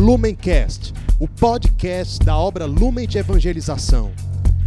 Lumencast, o podcast da obra Lumen de Evangelização.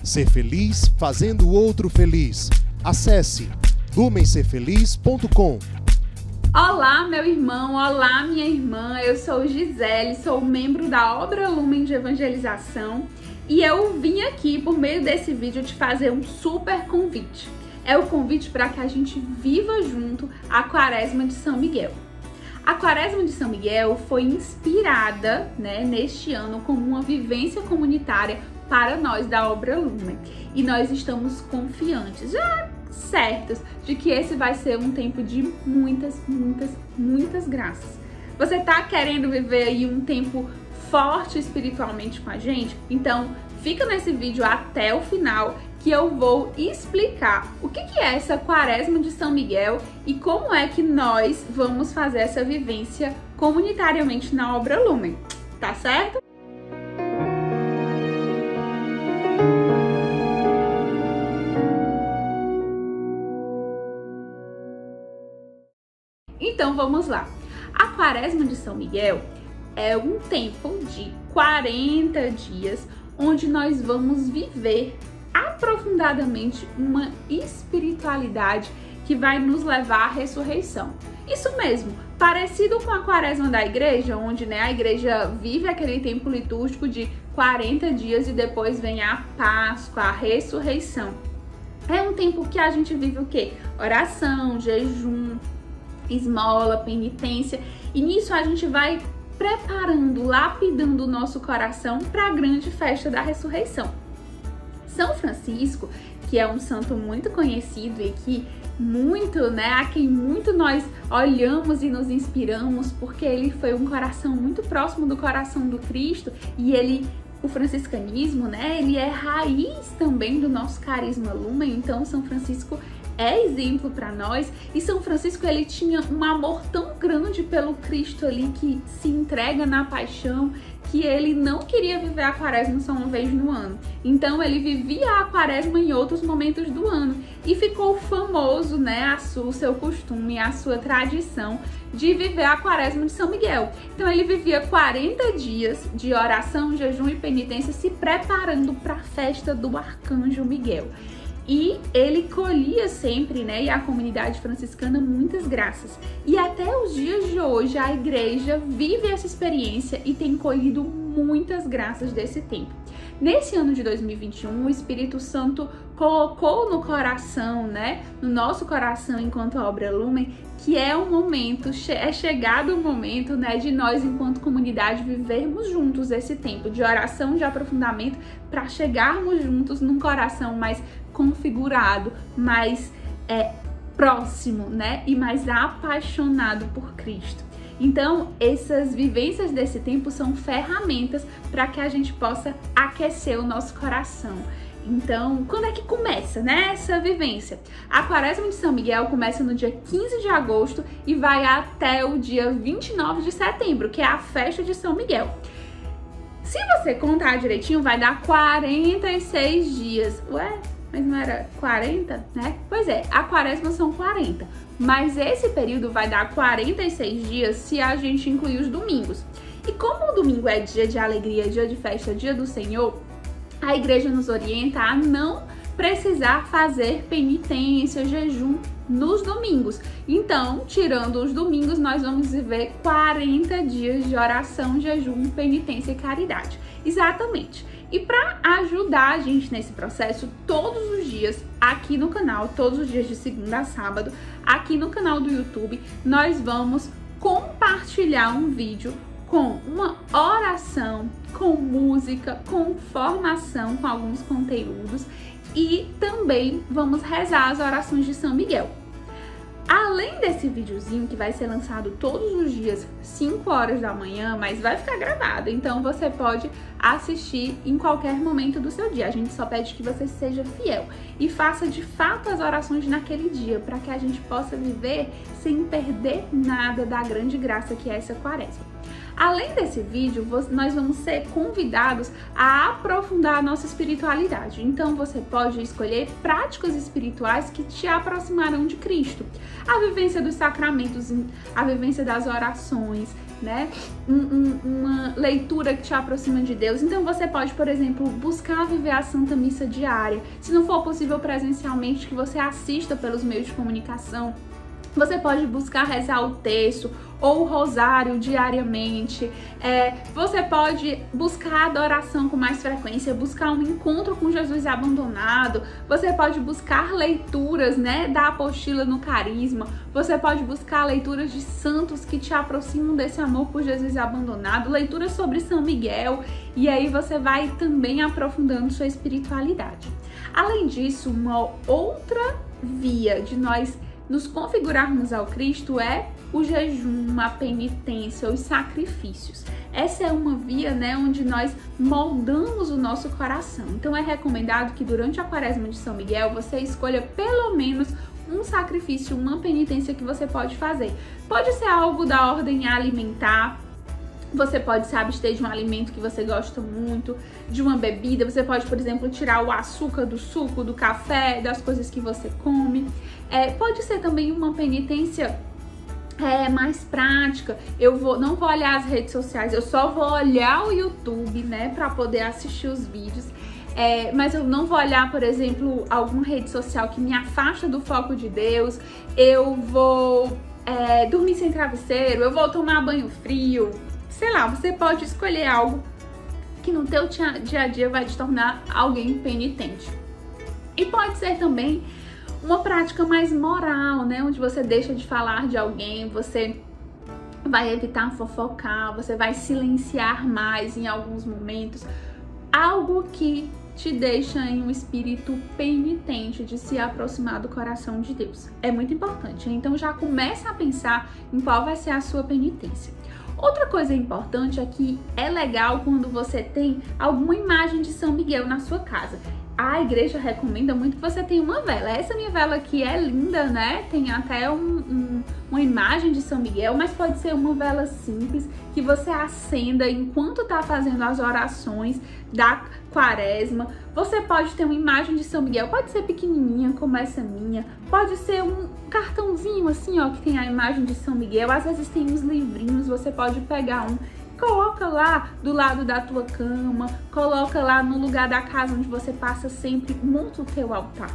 Ser feliz fazendo o outro feliz. Acesse lumencerfeliz.com. Olá, meu irmão, olá, minha irmã. Eu sou Gisele, sou membro da obra Lumen de Evangelização e eu vim aqui por meio desse vídeo te fazer um super convite. É o convite para que a gente viva junto a Quaresma de São Miguel. A Quaresma de São Miguel foi inspirada, né, neste ano como uma vivência comunitária para nós da obra Lumen. E nós estamos confiantes, já certos, de que esse vai ser um tempo de muitas, muitas, muitas graças. Você tá querendo viver aí um tempo forte espiritualmente com a gente? Então, fica nesse vídeo até o final que eu vou explicar o que, que é essa quaresma de São Miguel e como é que nós vamos fazer essa vivência comunitariamente na obra Lumen, tá certo? Então vamos lá. A quaresma de São Miguel é um tempo de 40 dias onde nós vamos viver aprofundadamente uma espiritualidade que vai nos levar à ressurreição. Isso mesmo, parecido com a quaresma da igreja, onde né, a igreja vive aquele tempo litúrgico de 40 dias e depois vem a Páscoa, a ressurreição. É um tempo que a gente vive o quê? Oração, jejum, esmola, penitência, e nisso a gente vai preparando, lapidando o nosso coração para a grande festa da ressurreição. São Francisco, que é um santo muito conhecido e que muito, né, a quem muito nós olhamos e nos inspiramos, porque ele foi um coração muito próximo do coração do Cristo e ele o franciscanismo, né, ele é raiz também do nosso carisma lumen, então São Francisco é exemplo para nós. E São Francisco ele tinha um amor tão grande pelo Cristo ali que se entrega na paixão que ele não queria viver a quaresma só uma vez no ano. Então ele vivia a quaresma em outros momentos do ano e ficou famoso, né, a sua, o seu costume, a sua tradição de viver a quaresma de São Miguel. Então ele vivia 40 dias de oração, jejum e penitência se preparando para a festa do arcanjo Miguel e ele colhia sempre, né, e a comunidade franciscana muitas graças. E até os dias de hoje a igreja vive essa experiência e tem colhido muitas graças desse tempo. Nesse ano de 2021, o Espírito Santo colocou no coração, né, no nosso coração enquanto obra Lumen, que é o momento, é chegado o momento, né, de nós enquanto comunidade vivermos juntos esse tempo de oração, de aprofundamento, para chegarmos juntos num coração mais configurado, mais é, próximo, né, e mais apaixonado por Cristo. Então, essas vivências desse tempo são ferramentas para que a gente possa aquecer o nosso coração. Então, quando é que começa, né, essa vivência? A Quaresma de São Miguel começa no dia 15 de agosto e vai até o dia 29 de setembro, que é a festa de São Miguel. Se você contar direitinho, vai dar 46 dias. Ué, mas não era 40, né? Pois é, a quaresma são 40, mas esse período vai dar 46 dias se a gente incluir os domingos. E como o domingo é dia de alegria, dia de festa, dia do Senhor, a igreja nos orienta a não precisar fazer penitência, jejum nos domingos. Então, tirando os domingos, nós vamos viver 40 dias de oração, jejum, penitência e caridade. Exatamente. E para ajudar a gente nesse processo, todos os dias aqui no canal, todos os dias de segunda a sábado, aqui no canal do YouTube, nós vamos compartilhar um vídeo com uma oração, com música, com formação, com alguns conteúdos e também vamos rezar as orações de São Miguel. Além desse videozinho que vai ser lançado todos os dias, 5 horas da manhã, mas vai ficar gravado, então você pode assistir em qualquer momento do seu dia. A gente só pede que você seja fiel e faça de fato as orações naquele dia, para que a gente possa viver sem perder nada da grande graça que é essa quaresma. Além desse vídeo, nós vamos ser convidados a aprofundar a nossa espiritualidade. Então você pode escolher práticas espirituais que te aproximarão de Cristo. A vivência dos sacramentos, a vivência das orações, né? Um, um, uma leitura que te aproxima de Deus. Então você pode, por exemplo, buscar viver a Santa Missa diária. Se não for possível presencialmente, que você assista pelos meios de comunicação. Você pode buscar rezar o texto ou rosário diariamente. É, você pode buscar adoração com mais frequência, buscar um encontro com Jesus abandonado. Você pode buscar leituras, né, da apostila no carisma. Você pode buscar leituras de santos que te aproximam desse amor por Jesus abandonado, leituras sobre São Miguel, e aí você vai também aprofundando sua espiritualidade. Além disso, uma outra via de nós nos configurarmos ao Cristo é o jejum, a penitência, os sacrifícios. Essa é uma via, né, onde nós moldamos o nosso coração. Então é recomendado que durante a quaresma de São Miguel você escolha pelo menos um sacrifício, uma penitência que você pode fazer. Pode ser algo da ordem alimentar, você pode se abster de um alimento que você gosta muito, de uma bebida. Você pode, por exemplo, tirar o açúcar do suco, do café, das coisas que você come. É, pode ser também uma penitência é mais prática. Eu vou, não vou olhar as redes sociais, eu só vou olhar o YouTube, né, para poder assistir os vídeos. É, mas eu não vou olhar, por exemplo, alguma rede social que me afasta do foco de Deus. Eu vou é, dormir sem travesseiro, eu vou tomar banho frio. Sei lá, você pode escolher algo que no teu dia a dia vai te tornar alguém penitente. E pode ser também uma prática mais moral, né? Onde você deixa de falar de alguém, você vai evitar fofocar, você vai silenciar mais em alguns momentos. Algo que te deixa em um espírito penitente de se aproximar do coração de Deus. É muito importante. Então já começa a pensar em qual vai ser a sua penitência. Outra coisa importante é que é legal quando você tem alguma imagem de São Miguel na sua casa a igreja recomenda muito que você tenha uma vela. Essa minha vela aqui é linda, né? Tem até um, um, uma imagem de São Miguel, mas pode ser uma vela simples que você acenda enquanto tá fazendo as orações da quaresma. Você pode ter uma imagem de São Miguel, pode ser pequenininha como essa minha, pode ser um cartãozinho assim, ó, que tem a imagem de São Miguel. Às vezes tem uns livrinhos, você pode pegar um Coloca lá do lado da tua cama, coloca lá no lugar da casa onde você passa sempre, monta o teu altar.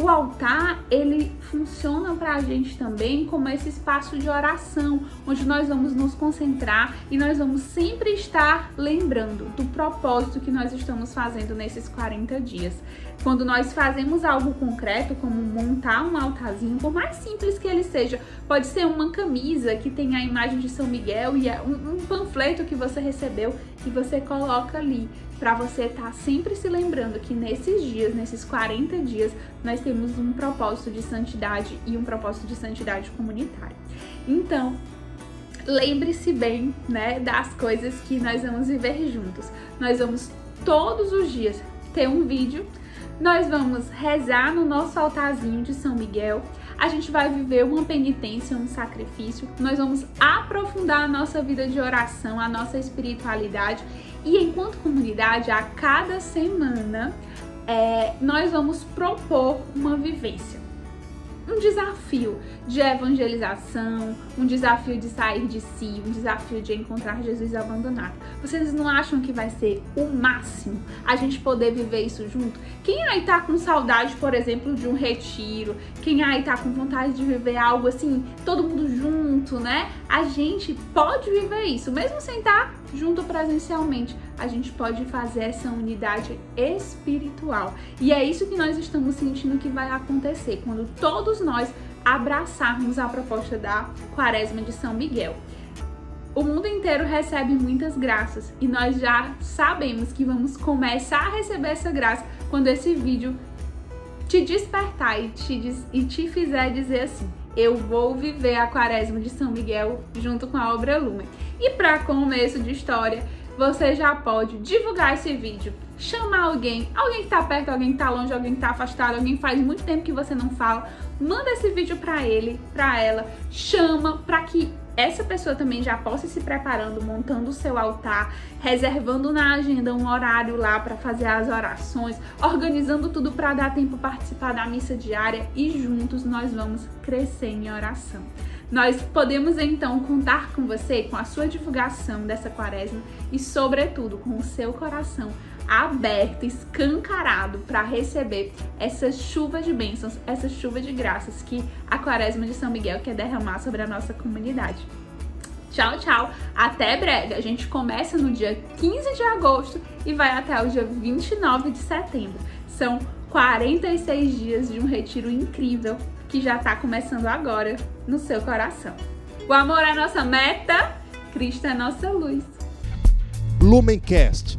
O altar, ele funciona para a gente também como esse espaço de oração, onde nós vamos nos concentrar e nós vamos sempre estar lembrando do propósito que nós estamos fazendo nesses 40 dias. Quando nós fazemos algo concreto, como montar um altarzinho, por mais simples que ele seja, pode ser uma camisa que tem a imagem de São Miguel e é um, um panfleto que você recebeu que você coloca ali para você estar tá sempre se lembrando que nesses dias, nesses 40 dias, nós temos um propósito de santidade e um propósito de santidade comunitária. Então, lembre-se bem, né, das coisas que nós vamos viver juntos. Nós vamos todos os dias ter um vídeo, nós vamos rezar no nosso altarzinho de São Miguel, a gente vai viver uma penitência, um sacrifício, nós vamos aprofundar a nossa vida de oração, a nossa espiritualidade. E enquanto comunidade, a cada semana, é, nós vamos propor uma vivência um desafio de evangelização, um desafio de sair de si, um desafio de encontrar Jesus abandonado. Vocês não acham que vai ser o máximo a gente poder viver isso junto? Quem aí tá com saudade, por exemplo, de um retiro? Quem aí tá com vontade de viver algo assim, todo mundo junto, né? A gente pode viver isso, mesmo sem estar junto presencialmente. A gente pode fazer essa unidade espiritual. E é isso que nós estamos sentindo que vai acontecer quando todos nós abraçarmos a proposta da Quaresma de São Miguel. O mundo inteiro recebe muitas graças e nós já sabemos que vamos começar a receber essa graça quando esse vídeo te despertar e te, e te fizer dizer assim: eu vou viver a Quaresma de São Miguel junto com a obra Lumen. E para começo de história, você já pode divulgar esse vídeo, chamar alguém, alguém que tá perto, alguém que tá longe, alguém que tá afastado, alguém que faz muito tempo que você não fala, manda esse vídeo para ele, para ela, chama para que essa pessoa também já possa ir se preparando, montando o seu altar, reservando na agenda um horário lá para fazer as orações, organizando tudo para dar tempo participar da missa diária e juntos nós vamos crescer em oração. Nós podemos então contar com você, com a sua divulgação dessa quaresma e, sobretudo, com o seu coração aberto, escancarado para receber essa chuva de bênçãos, essa chuva de graças que a quaresma de São Miguel quer derramar sobre a nossa comunidade. Tchau, tchau. Até breve. A gente começa no dia 15 de agosto e vai até o dia 29 de setembro. São 46 dias de um retiro incrível que já está começando agora no seu coração. O amor é nossa meta, Cristo é nossa luz. Lumencast,